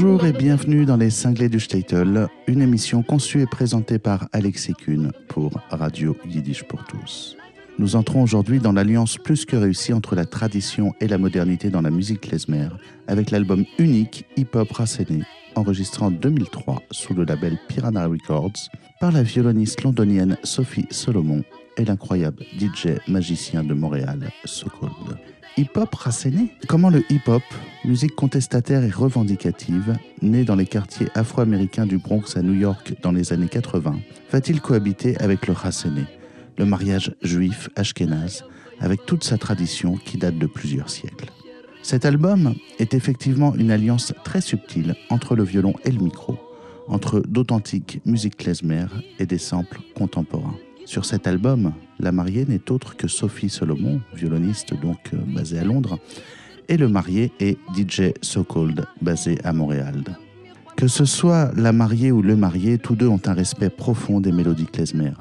Bonjour et bienvenue dans les Cinglés du Statel, une émission conçue et présentée par Alexis Kuhn pour Radio Yiddish pour tous. Nous entrons aujourd'hui dans l'alliance plus que réussie entre la tradition et la modernité dans la musique klezmer, avec l'album unique Hip Hop Rasséné, enregistré en 2003 sous le label Piranha Records par la violoniste londonienne Sophie Solomon et l'incroyable DJ magicien de Montréal, Sokold. Hip-hop rasséné Comment le hip-hop, musique contestataire et revendicative, née dans les quartiers afro-américains du Bronx à New York dans les années 80, va-t-il cohabiter avec le rasséné, le mariage juif ashkénaze, avec toute sa tradition qui date de plusieurs siècles? Cet album est effectivement une alliance très subtile entre le violon et le micro, entre d'authentiques musiques klezmer et des samples contemporains. Sur cet album, la mariée n'est autre que Sophie Solomon, violoniste donc euh, basée à Londres, et le marié est DJ So Cold, basé à Montréal. Que ce soit la mariée ou le marié, tous deux ont un respect profond des mélodies klezmer.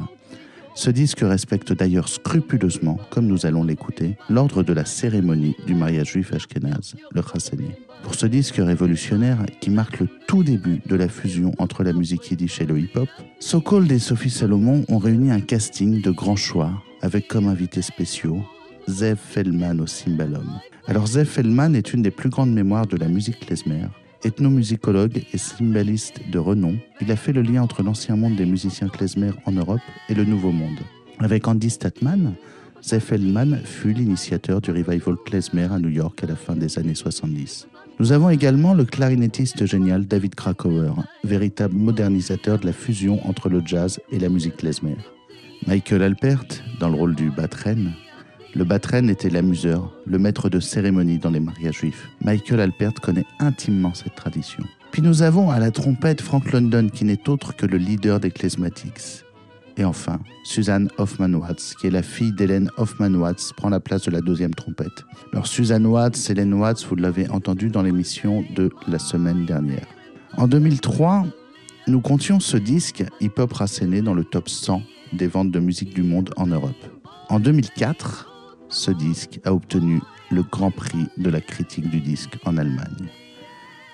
Ce disque respecte d'ailleurs scrupuleusement, comme nous allons l'écouter, l'ordre de la cérémonie du mariage juif ashkénaze, le chassani. Pour ce disque révolutionnaire qui marque le tout début de la fusion entre la musique yiddish et le hip-hop, Sokold et Sophie Salomon ont réuni un casting de grands choix avec comme invités spéciaux Zev Feldman au cymbalum. Alors Zev Feldman est une des plus grandes mémoires de la musique klezmer Ethnomusicologue et cymbaliste de renom, il a fait le lien entre l'ancien monde des musiciens klezmer en Europe et le nouveau monde. Avec Andy Statman, Zef Feldman fut l'initiateur du revival klezmer à New York à la fin des années 70. Nous avons également le clarinettiste génial David Krakauer, véritable modernisateur de la fusion entre le jazz et la musique klezmer. Michael Alpert, dans le rôle du batren, le batren était l'amuseur, le maître de cérémonie dans les mariages juifs. Michael Alpert connaît intimement cette tradition. Puis nous avons à la trompette Frank London qui n'est autre que le leader des Klezmatics. Et enfin, Suzanne Hoffman-Watts, qui est la fille d'Hélène Hoffman-Watts, prend la place de la deuxième trompette. Alors Suzanne Watts, Hélène Watts, vous l'avez entendu dans l'émission de la semaine dernière. En 2003, nous comptions ce disque hip-hop rasséné dans le top 100 des ventes de musique du monde en Europe. En 2004, ce disque a obtenu le Grand Prix de la critique du disque en Allemagne.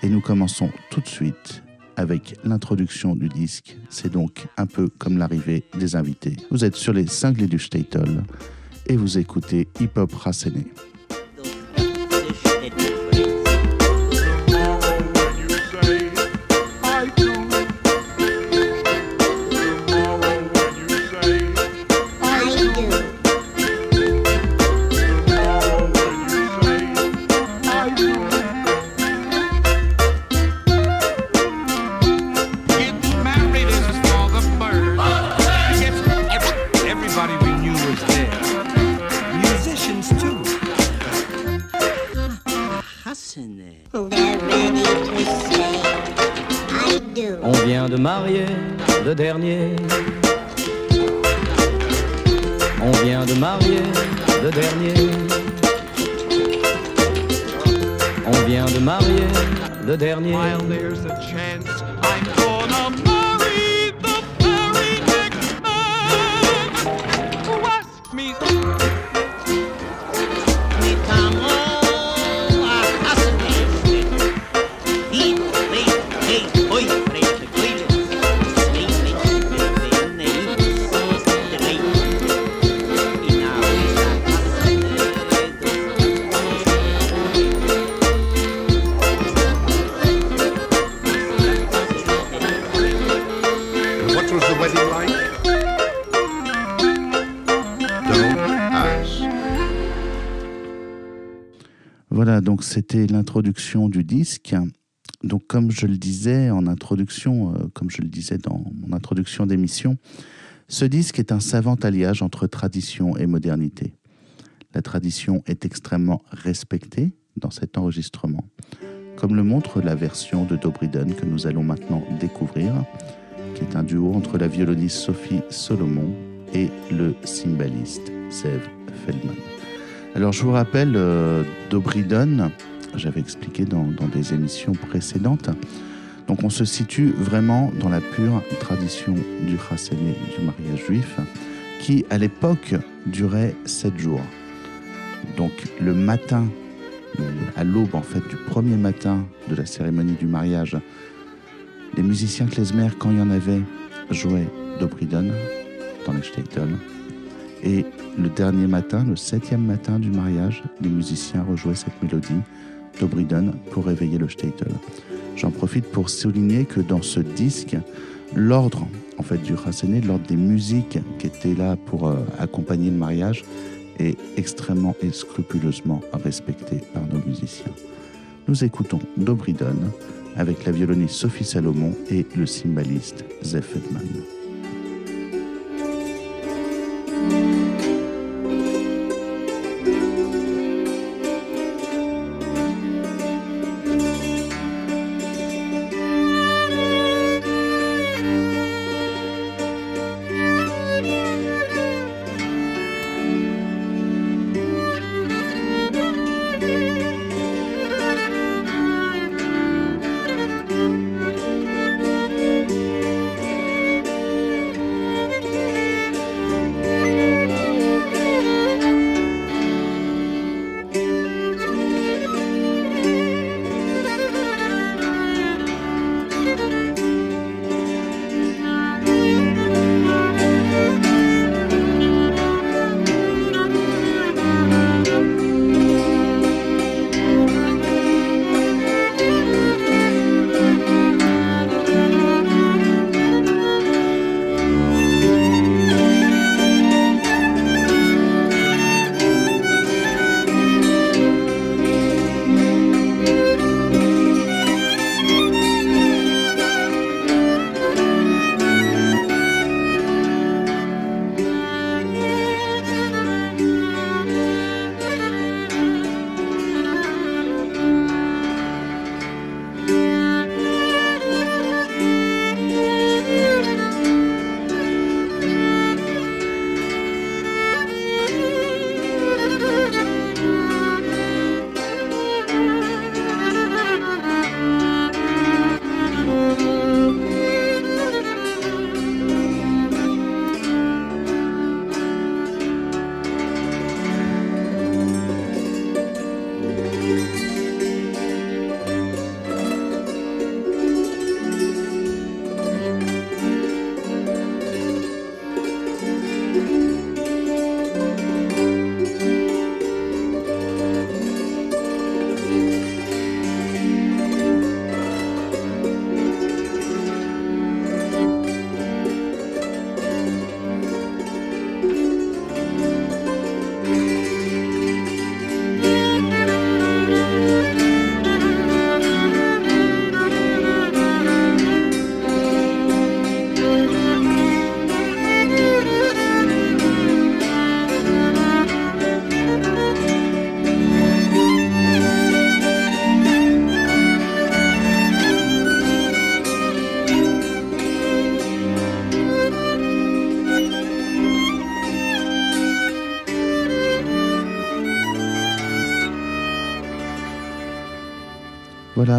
Et nous commençons tout de suite avec l'introduction du disque. C'est donc un peu comme l'arrivée des invités. Vous êtes sur les cinglés du Statel et vous écoutez Hip Hop Rasséné. C'était l'introduction du disque. Donc comme je le disais en introduction, euh, comme je le disais dans mon introduction d'émission, ce disque est un savant alliage entre tradition et modernité. La tradition est extrêmement respectée dans cet enregistrement, comme le montre la version de Dobriden que nous allons maintenant découvrir, qui est un duo entre la violoniste Sophie Solomon et le cymbaliste Zev Feldman. Alors je vous rappelle, euh, Dobridon, j'avais expliqué dans, des émissions précédentes, donc on se situe vraiment dans la pure tradition du chasséné, du mariage juif, qui à l'époque durait sept jours. Donc le matin à l'aube en fait du premier matin de la cérémonie du mariage, les musiciens klezmer, quand il y en avait, jouaient Dobridon dans les Statel. Et le dernier matin, le septième matin du mariage, les musiciens rejouaient cette mélodie Dobridon pour réveiller le Statel. J'en profite pour souligner que dans ce disque, l'ordre en fait du Rassené, l'ordre des musiques qui étaient là pour euh, accompagner le mariage, est extrêmement et scrupuleusement respecté par nos musiciens. Nous écoutons Dobridon avec la violoniste Sophie Salomon et le cymbaliste Zef Edman.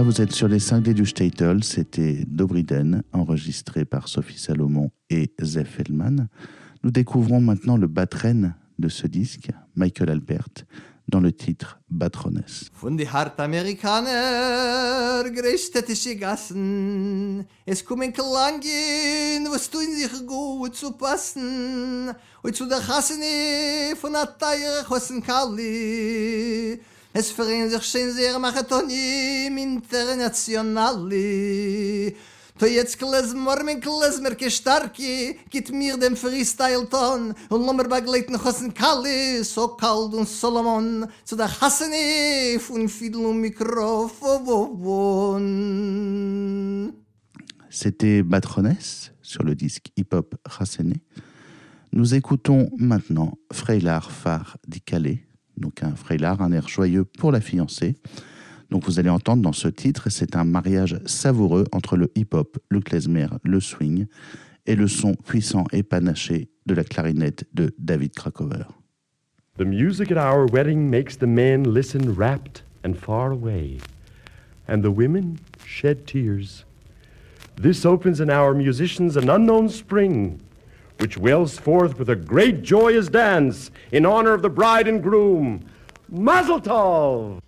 Vous êtes sur les cinglés du Statel. C'était Dobriden, enregistré par Sophie Salomon et Zef Hellman. Nous découvrons maintenant le batren de ce disque, Michael Albert, dans le titre Batrones. Von die hart Amerikaner greistädtische Gassen Es kommen Klangen, was tun sich gut zu passen Und zu der Chassene von Teier Chossen Kalli Es verein sich schön sehr machatonim internationali. To jetzt klezmor min klezmer ke starki, git mir dem freestyle ton und lommer begleit noch hosen kalli, so kald und solomon, zu der hasene fun fidel und mikrofon. C'était Batrones sur le disque hip-hop Hasene. Nous écoutons maintenant Freilar Far di Calais donc un frélard, un air joyeux pour la fiancée. Donc vous allez entendre dans ce titre, c'est un mariage savoureux entre le hip-hop, le klezmer, le swing et le son puissant et panaché de la clarinette de David Krakower. The music at our wedding makes the men listen rapt and far away, and the women shed tears. This opens in our musicians an unknown spring which wells forth with a great joyous dance in honor of the bride and groom. Mazel tov!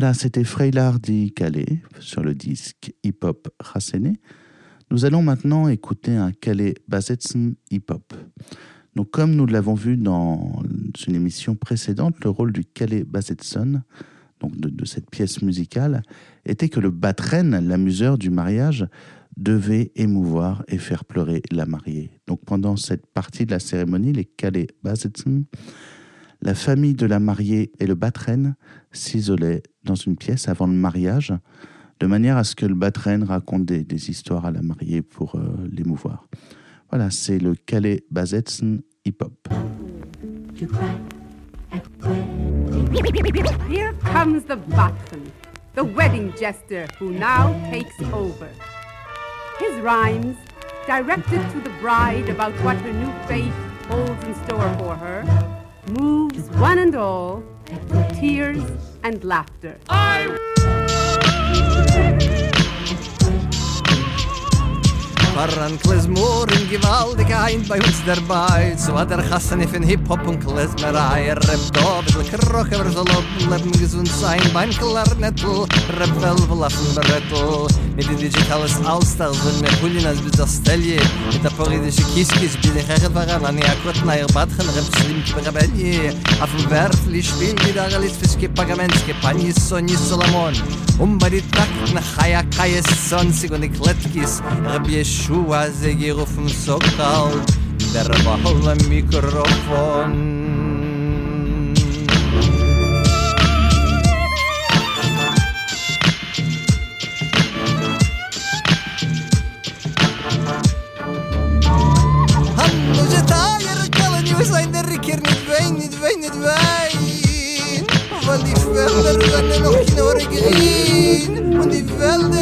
Voilà, c'était Freilard dit Calais sur le disque hip-hop Racene. Nous allons maintenant écouter un Calais Basetzen hip-hop. Donc, comme nous l'avons vu dans une émission précédente, le rôle du Calais Basetson, donc de, cette pièce musicale, était que le batren, l'amuseur du mariage, devait émouvoir et faire pleurer la mariée. Donc, pendant cette partie de la cérémonie, les Calais Basetson la famille de la mariée et le batren s'isolaient dans une pièce avant le mariage, de manière à ce que le batren raconte des, histoires à la mariée pour euh, l'émouvoir. Voilà, c'est le Calais Bazetsen hip-hop. Here comes the batren, the wedding jester who now takes over. His rhymes, directed to the bride about what her new fate holds in store for her, moves one and all to tears and laughter. I Par Klezmur in gewaltig ein bei uns dabei. So hat er chassen if in Hip-Hop und Klezmerei. Er rappt da, bis le kroche wer soll ob Leben gesund sein, beim Klarnettel Rapp wel, er wo lassen wir rettel Mit den digitales Allstar sind mir Hulien als bis das Stelje Mit der poridische Kiskis bin ich echt waran An ja kurz na ihr Badchen rappt schlimm Rebellie. Auf dem Wertli spiel die Dagelis fisch gepagament Gepanis so nis Solomon. Um bei die Takt nach Hayakayes Sonsig und ich Kletkis er Rebbe Du az gegerufen soktau und der war hollem mikrofon Han mujhe tair chal ni usain noch und die welde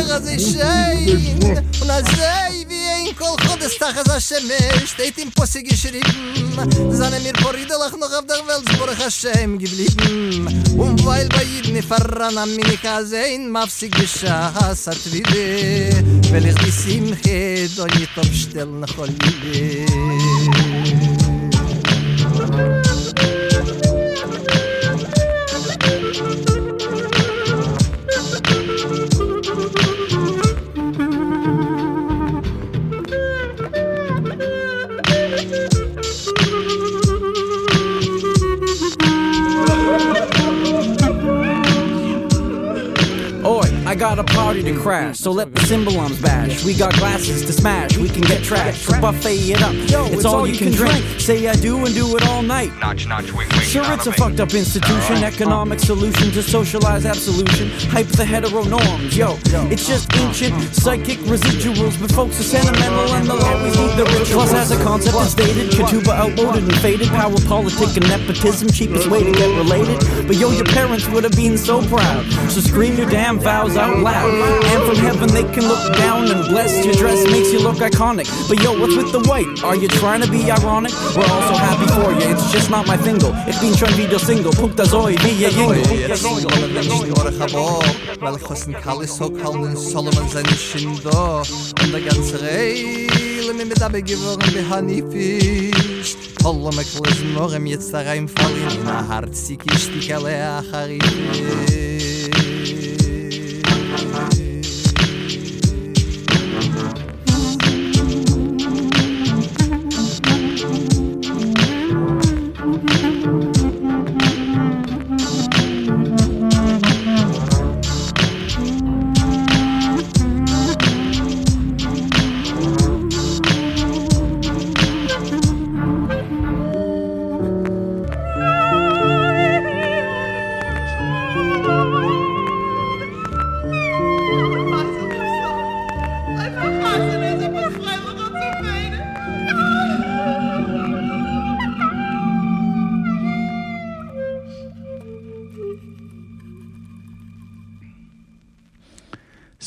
und kol des Tages Hashem steht im Posse geschrieben. Seine mir Poridolach noch auf der Welt Baruch Hashem geblieben. Und weil bei jedem Verran am Minika sehen Mafsig geschahs hat wieder. Weil ich die Simche do nicht aufstellen nach Olide got a party to crash, so let the symbols bash. We got glasses to smash, we can get trash. So buffet it up, it's all you can drink. Say I do and do it all night. Notch, notch, wink, wink. Sure, it's a fucked up institution, uh-huh. economic solution to socialize absolution. Hype the hetero norms, yo. It's just ancient uh-huh. psychic residuals, but folks are sentimental and they'll always need the rituals. Plus, as a concept it's dated, Katuba outmoded and faded. Power politic and nepotism, cheapest way to get related. But yo, your parents would have been so proud. So scream your damn vows out loud. And from heaven they can look down and bless. Your dress makes you look iconic. But yo, what's with the white? Are you trying to be ironic? We're also happy for you. It's just not my fingal. Ich bin schon wieder single. Punkt das oi, wie ihr jingle. Weil Chosen Kallis so kallen Solomon seine Schindo Und der ganze Reile mir mit Abbe geworden wie Hanifisch Holla me klesen noch im jetzt da reinfallen In a hartzig ist die Kalle Acharifisch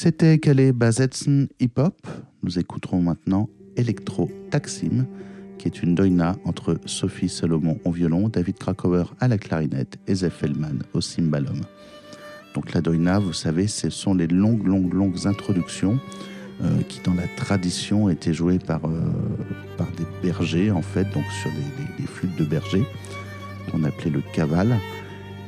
C'était Calais Bazetsen Hip Hop. Nous écouterons maintenant Electro Taksim, qui est une doina entre Sophie Solomon au violon, David Krakauer à la clarinette et Zef au cymbalum. Donc la doina, vous savez, ce sont les longues, longues, longues introductions euh, qui, dans la tradition, étaient jouées par, euh, par des bergers, en fait, donc sur des, des flûtes de berger, qu'on appelait le cavale.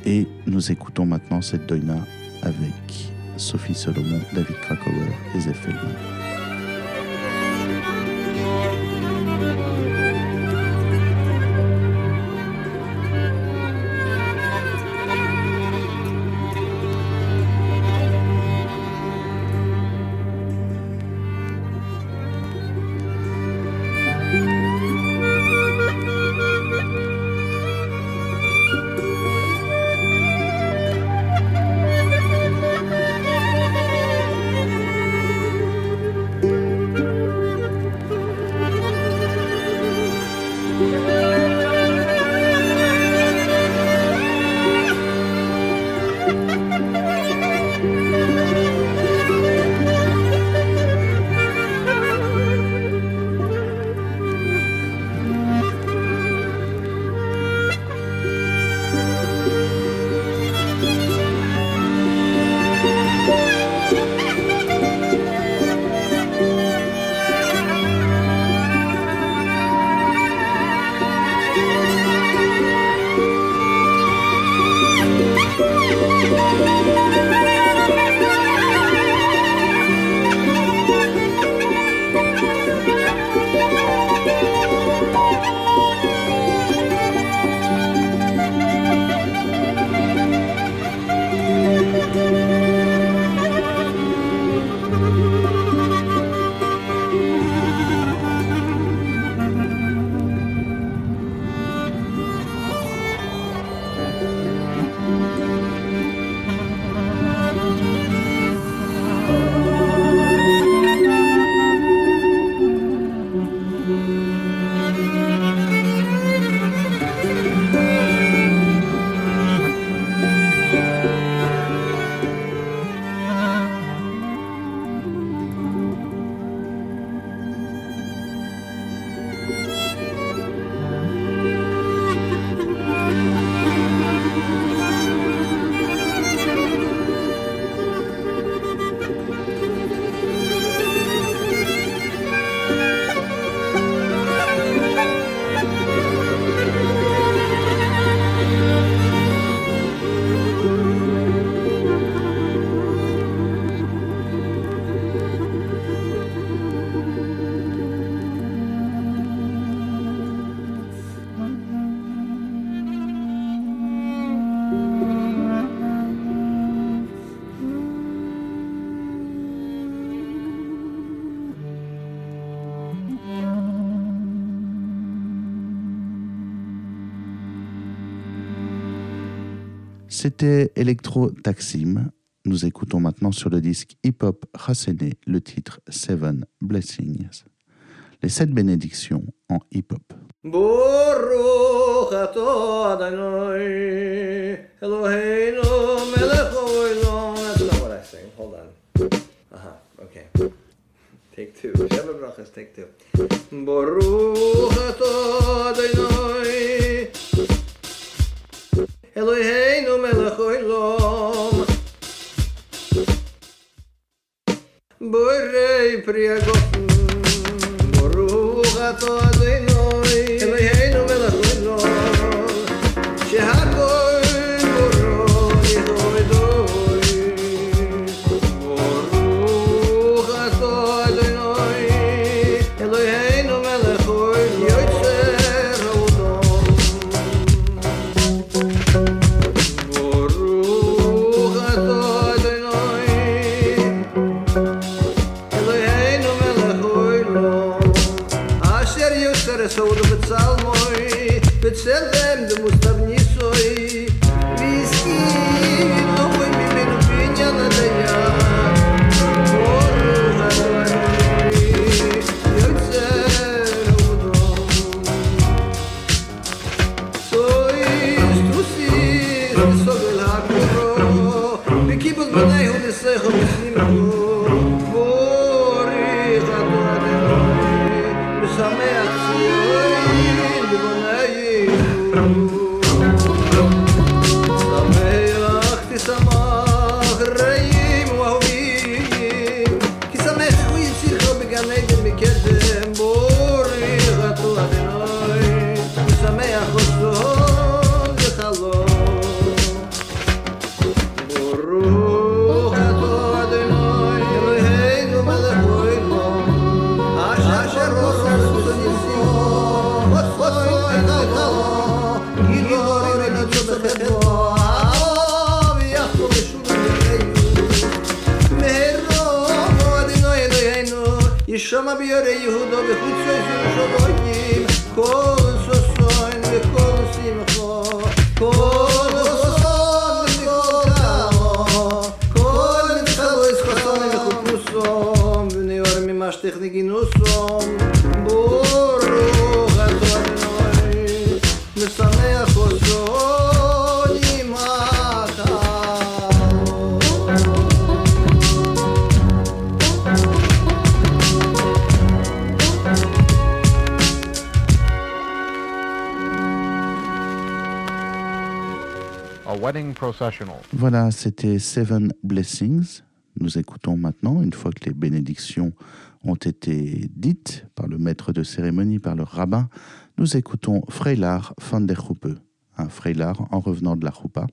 Et nous écoutons maintenant cette doina avec Sophie Solomon, David Krakauer et Zef Feldman. C'était Electro Taksim. Nous écoutons maintenant sur le disque Hip Hop Hasene le titre Seven Blessings. Les sept bénédictions en hip hop. Hold on. Uh-huh. Okay. Take two. Sheva brachas, take two. Eloheinu melech olam. Borei priagofen, Baruch ato Adonai Schaut auf Zahl It's all dem, du A wedding processional. Voilà, c'était Seven Blessings. Nous écoutons maintenant, une fois que les bénédictions ont été dites par le maître de cérémonie, par le rabbin, nous écoutons Freilar van der Huppe, un Freilar en revenant de la Choupa.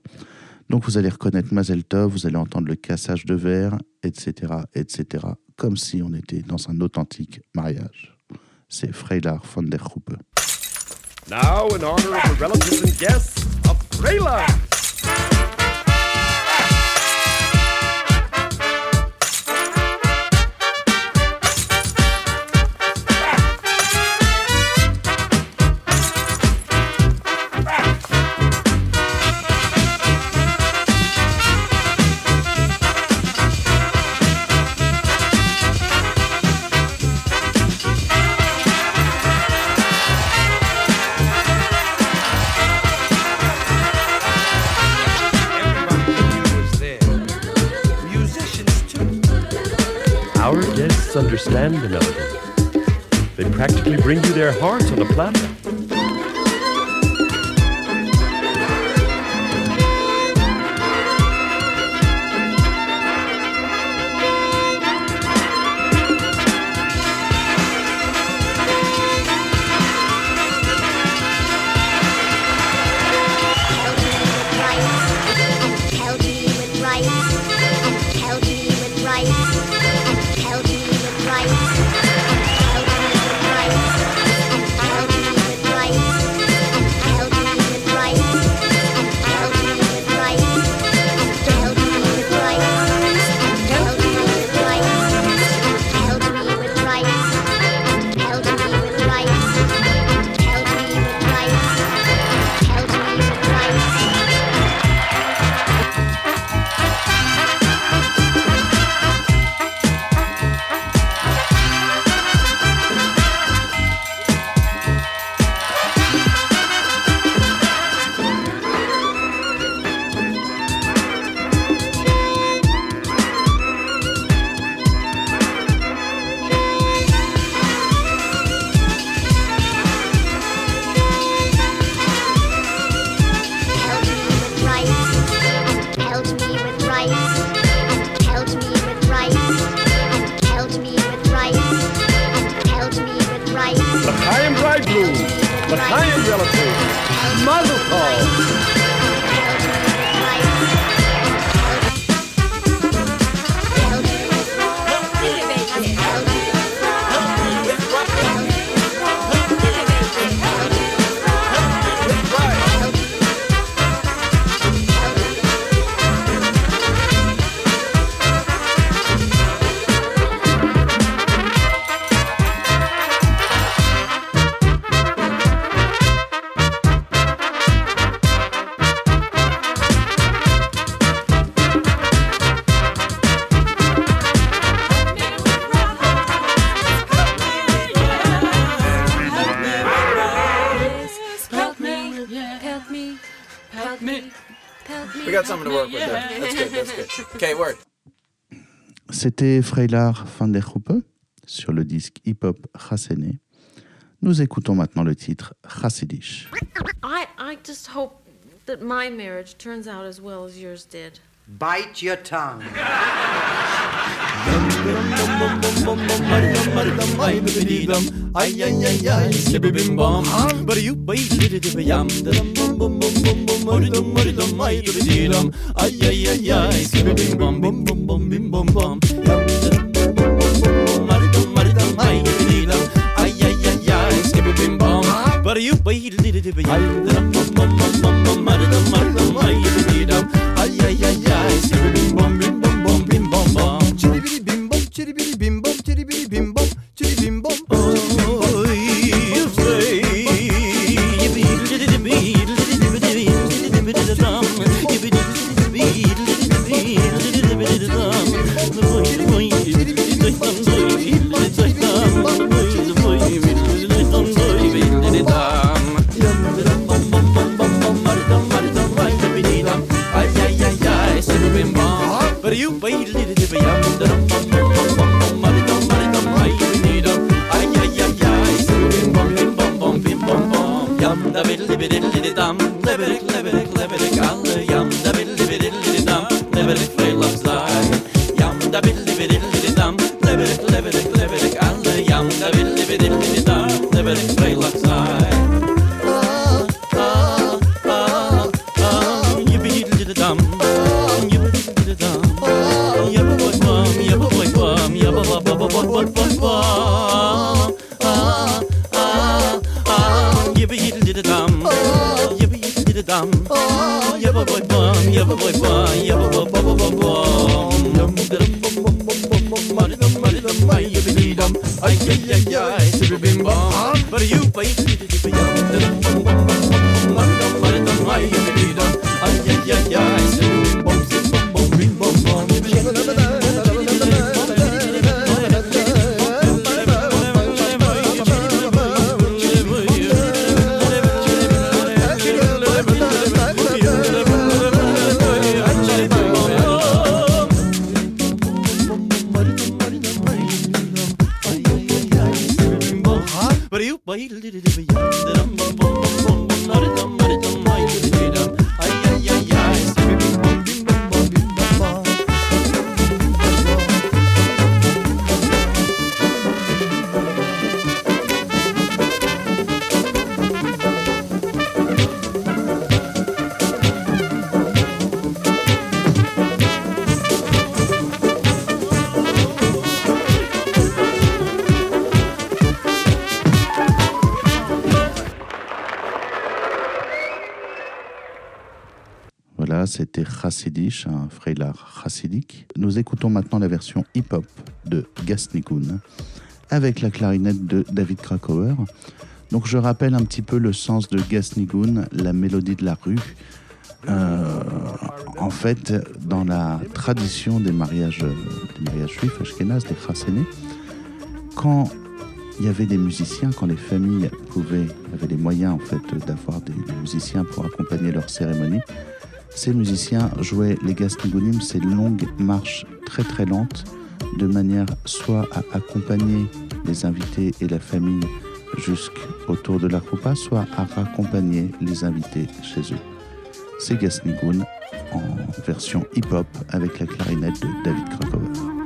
Donc vous allez reconnaître Mazel Tov, vous allez entendre le cassage de verre, etc., etc., comme si on était dans un authentique mariage. C'est Freilar van der Huppe. Now, in honor of the relatives and guests of. Understand the melody. They practically bring you their hearts on a platter. Word. C'était Freylar van der Hoppe sur le disque hip-hop Hassené. Nous écoutons maintenant le titre Chassidish. I, I just hope that my marriage turns out as well as yours did. Bite your tongue. But you. Dervish, un freilard chassidique. Nous écoutons maintenant la version hip-hop de Gasnikun avec la clarinette de David Krakauer. Donc je rappelle un petit peu le sens de Gasnigun, la mélodie de la rue. Euh, en fait, dans la tradition des mariages, juifs, Ashkenaz des chassénés, quand il y avait des musiciens, quand les familles pouvaient, avaient les moyens en fait d'avoir des, des musiciens pour accompagner leur cérémonie, ces musiciens jouaient les gastrogonim, ces longues marches très très lentes, de manière soit à accompagner les invités et la famille jusqu'autour de la roupa, soit à raccompagner les invités chez eux. C'est Gasnigun en version hip-hop avec la clarinette de David Krakower.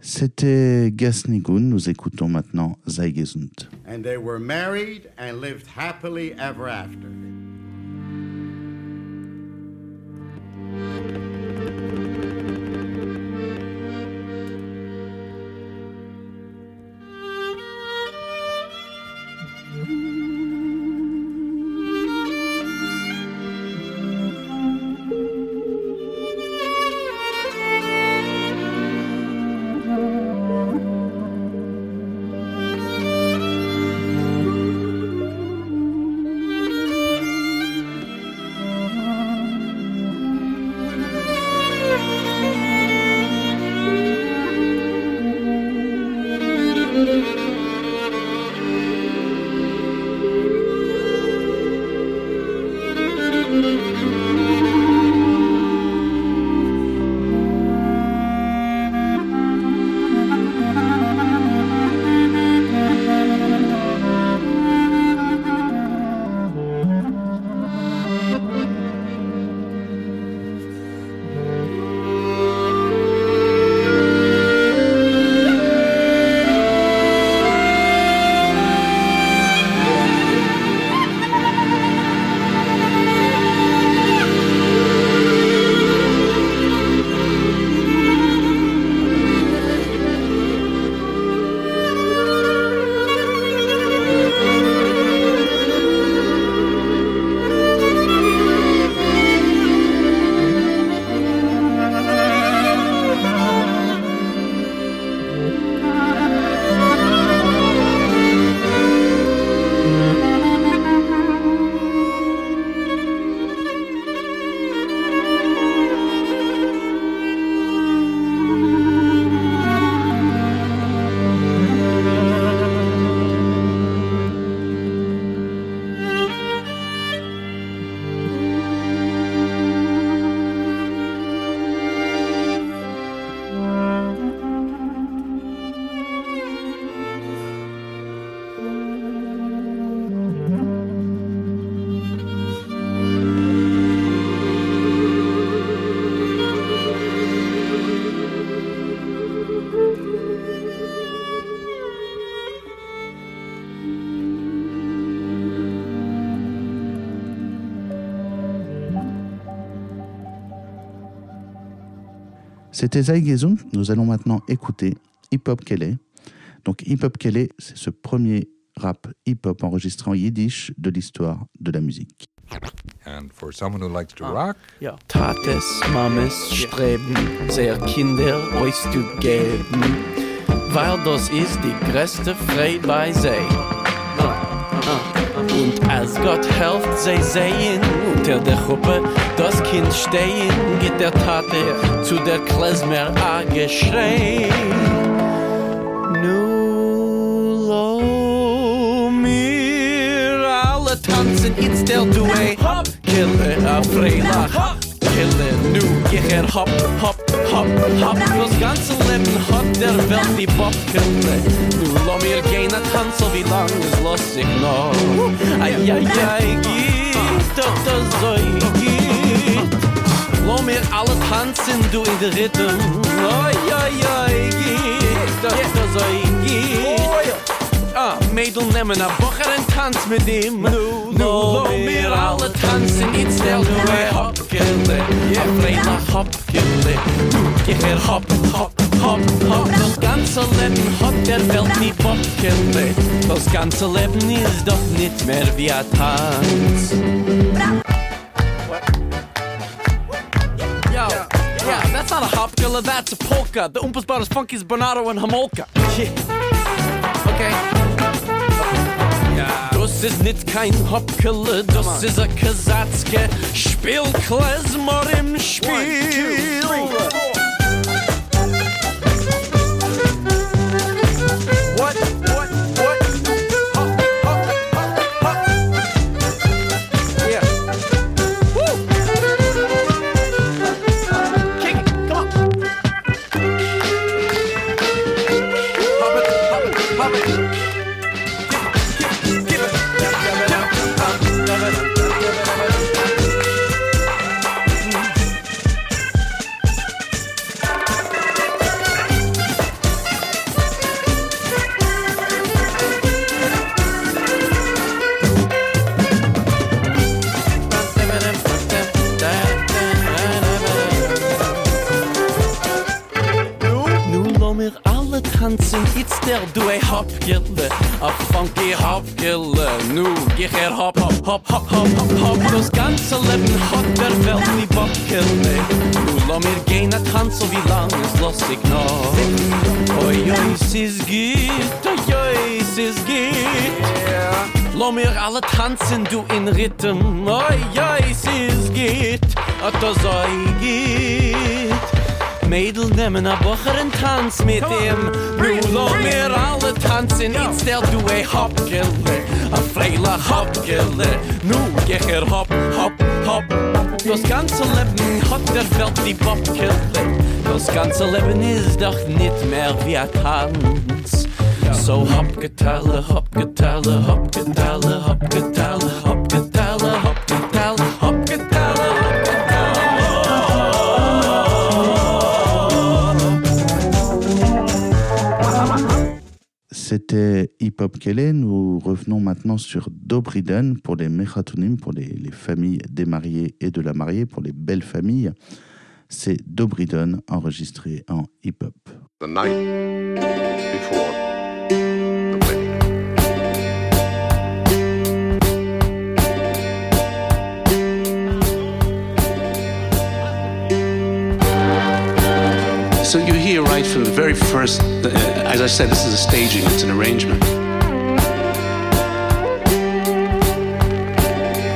C'était Gasnigun, nous écoutons maintenant Zeigesund. And they were married and lived happily ever after. C'était Zaigezu. Nous allons maintenant écouter Hip Hop Kelly. Donc Hip Hop Kelly, c'est ce premier rap hip-hop enregistré en yiddish de l'histoire de la musique. And for someone who likes to rock, Ja. Tates, Mames streben, sehr Kinder euch zu geben, weil das ist die größte Freude bei sie. Als Gott helft, sie sehen unter der Gruppe das Kind stehen, geht der Tate zu der Klezmer a geschrei. Nu lo mir alle tanzen ins der Duet. Hop, kille a Freilach. Kille nu geher hop, hop, hop, hop. Das ganze Leben hat der Welt die Bobkille. Nu lo mir gehen a tanzen, wie lang es los sich noch. Ai, ai, ai, geht doch das so geht. Lo mir alle tanzen, du in der Rhythm. Ai, ai, ai, geht doch das so geht. Ah, Mädel nehmen a Bocher en tanz mit ihm Nu, nu, alle tanzen in stel du e hopkille Ja, Freila hopkille Du, geh her hop, hop, hop, hop Das ganze hat der Welt nie Popkille. Das ganze Leben ist doch nicht mehr wie a Tanz yeah, that's not a hopkille, that's a polka. The Oompas Bar is Bernardo and Homolka Yeah. Okay. Das ist nicht kein Hopkele, das ist a Kasatzke. Spiel Klezmer im Spiel. What, kille A funky Hopkille Nu, gich er hop, hop, hop, hop, hop, hop, hop. Das ganze Leben hat der Welt nie Bockille Du lo mir gehen a Tanz, so wie lang es los ich noch. Oi, oi, es ist gitt, oi, oi, es ist gitt Lo mir alle tanzen, du in Rhythm. Oi, oi, es ist gitt, a to zoi gitt Mädel nemmen a bocheren Tanz mit ihm. Nu lo mir alle tanzen It's der du a hopgille A freila hopgille Nu gech er hop, hop, hop Das ganze Leben hat der Welt die Bobkille Das ganze Leben ist doch nicht mehr wie a Tanz. So hop getelle, hop getelle, hop getelle, hop getelle, hop getelle, C'était Hip Hop Kelly. Nous revenons maintenant sur Dobriden pour les Mechatonim, pour les, les familles des mariés et de la mariée, pour les belles familles. C'est Dobriden enregistré en hip hop. So you hear right from the very first, uh, as I said, this is a staging, it's an arrangement.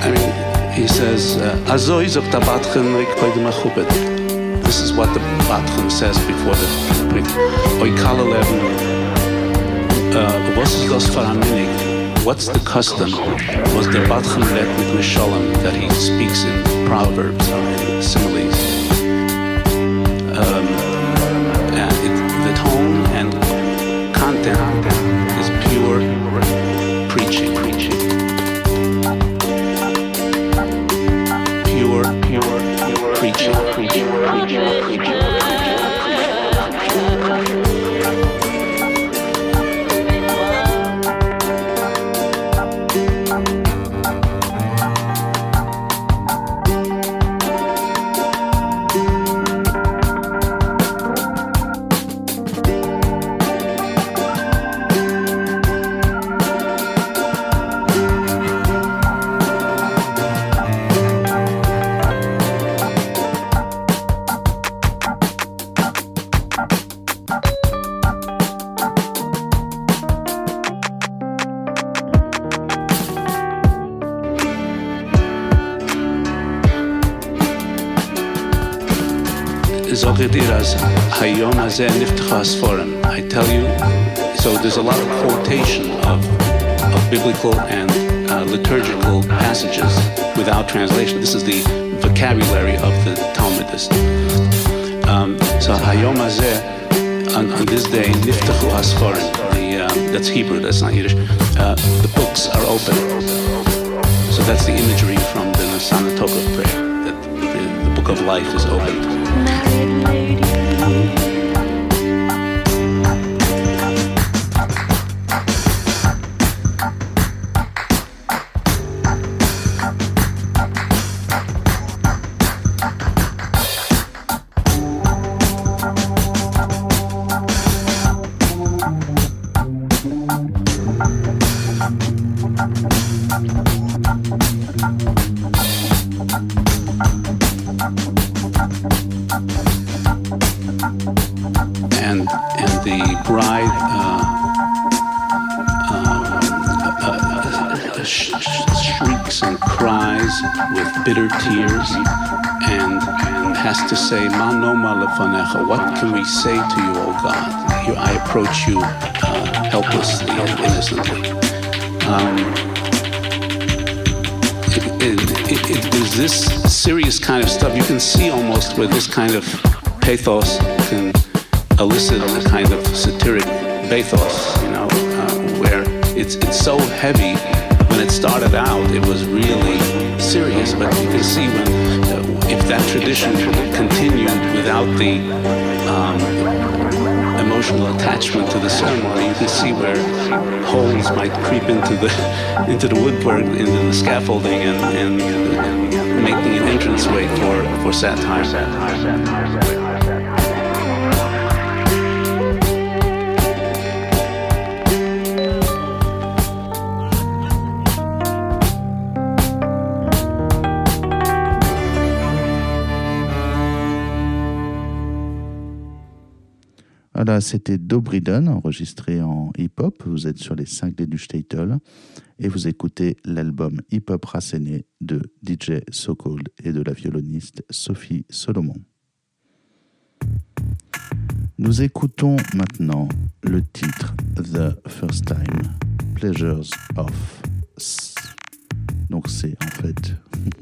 I mean, he says, uh. This is what the batchen says before the Oi kala leben. uh? What's the custom? Was the batchen let with Mishalem that he speaks in proverbs, similes? Um, tone and content is pure preaching, Hazeh I tell you, so there's a lot of quotation of, of biblical and uh, liturgical passages without translation. This is the vocabulary of the Talmudist. Um, so Hayom Hazeh, on, on this day, Niftachu Hasforim. Um, that's Hebrew, that's not Yiddish. Uh, the books are open. So that's the imagery from the Nasana Tokov prayer. That the, the book of life is opened. What can we say to you, O God? I approach you uh, helplessly and innocently. Um, it, is this serious kind of stuff. You can see almost where this kind of pathos can elicit a kind of satiric pathos, you know, uh, where it's it's so heavy. When it started out, it was really serious, but you can see when if that tradition continued without the um, emotional attachment to the ceremony, you can see where holes might creep into the into the woodwork, into the scaffolding, and, and, and making an entranceway for for satire. Voilà, c'était Dobriden, enregistré en hip-hop. Vous êtes sur les 5 d du Statel et vous écoutez l'album Hip-Hop Racéné de DJ Sokol et de la violoniste Sophie Solomon. Nous écoutons maintenant le titre The First Time, Pleasures of S. Donc c'est en fait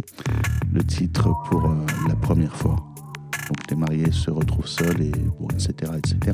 le titre pour euh, la première fois que t'es marié se retrouve seul et bon, etc. etc.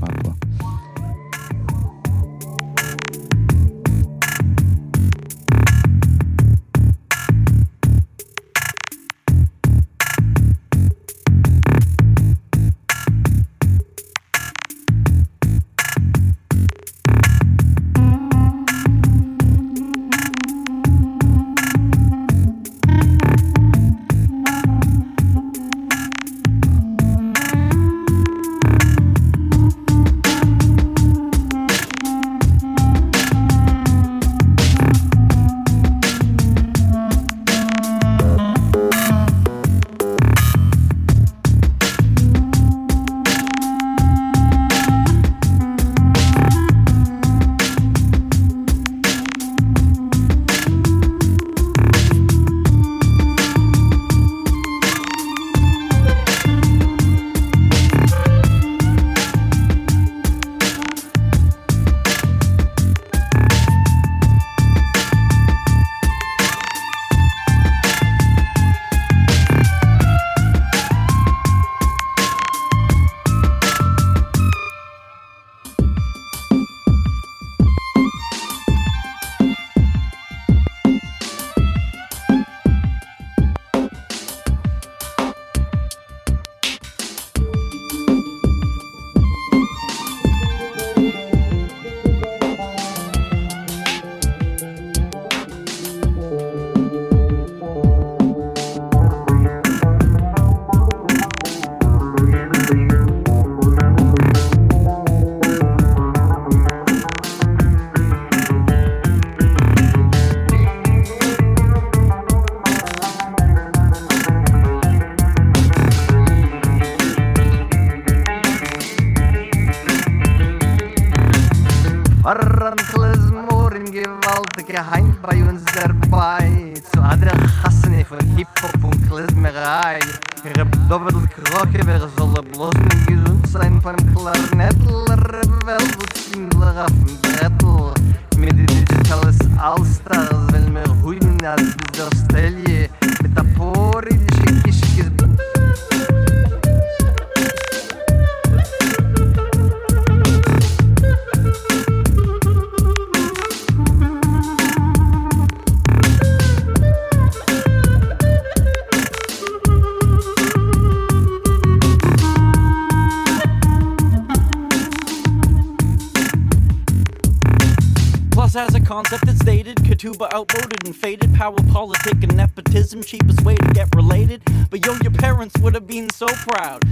crowd.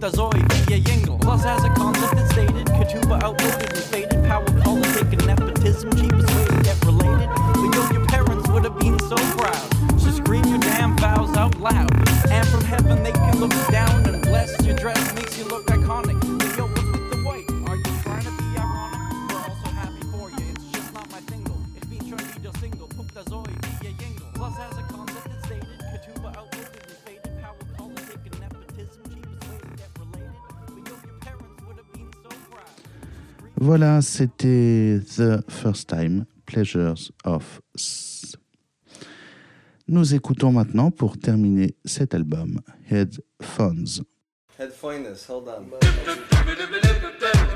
the Zoe, Vidya Yingle. Plus, as a concept, it's stated, Katuba outlived and faded. voilà, c'était The First Time Pleasures of S. Nous écoutons maintenant pour terminer cet album Headphones. Headphones, hold on.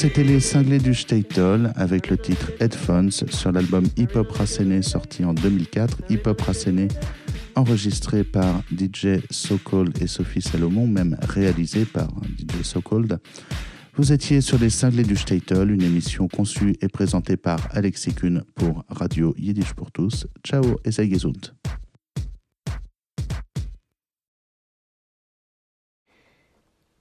C'était les cinglés du Statel avec le titre Headphones sur l'album Hip Hop Racené sorti en 2004. Hip Hop Racené enregistré par DJ Sokold et Sophie Salomon, même réalisé par DJ Sokold. Vous étiez sur les cinglés du Statel, une émission conçue et présentée par Alexis Kuhn pour Radio Yiddish pour tous. Ciao et gesund.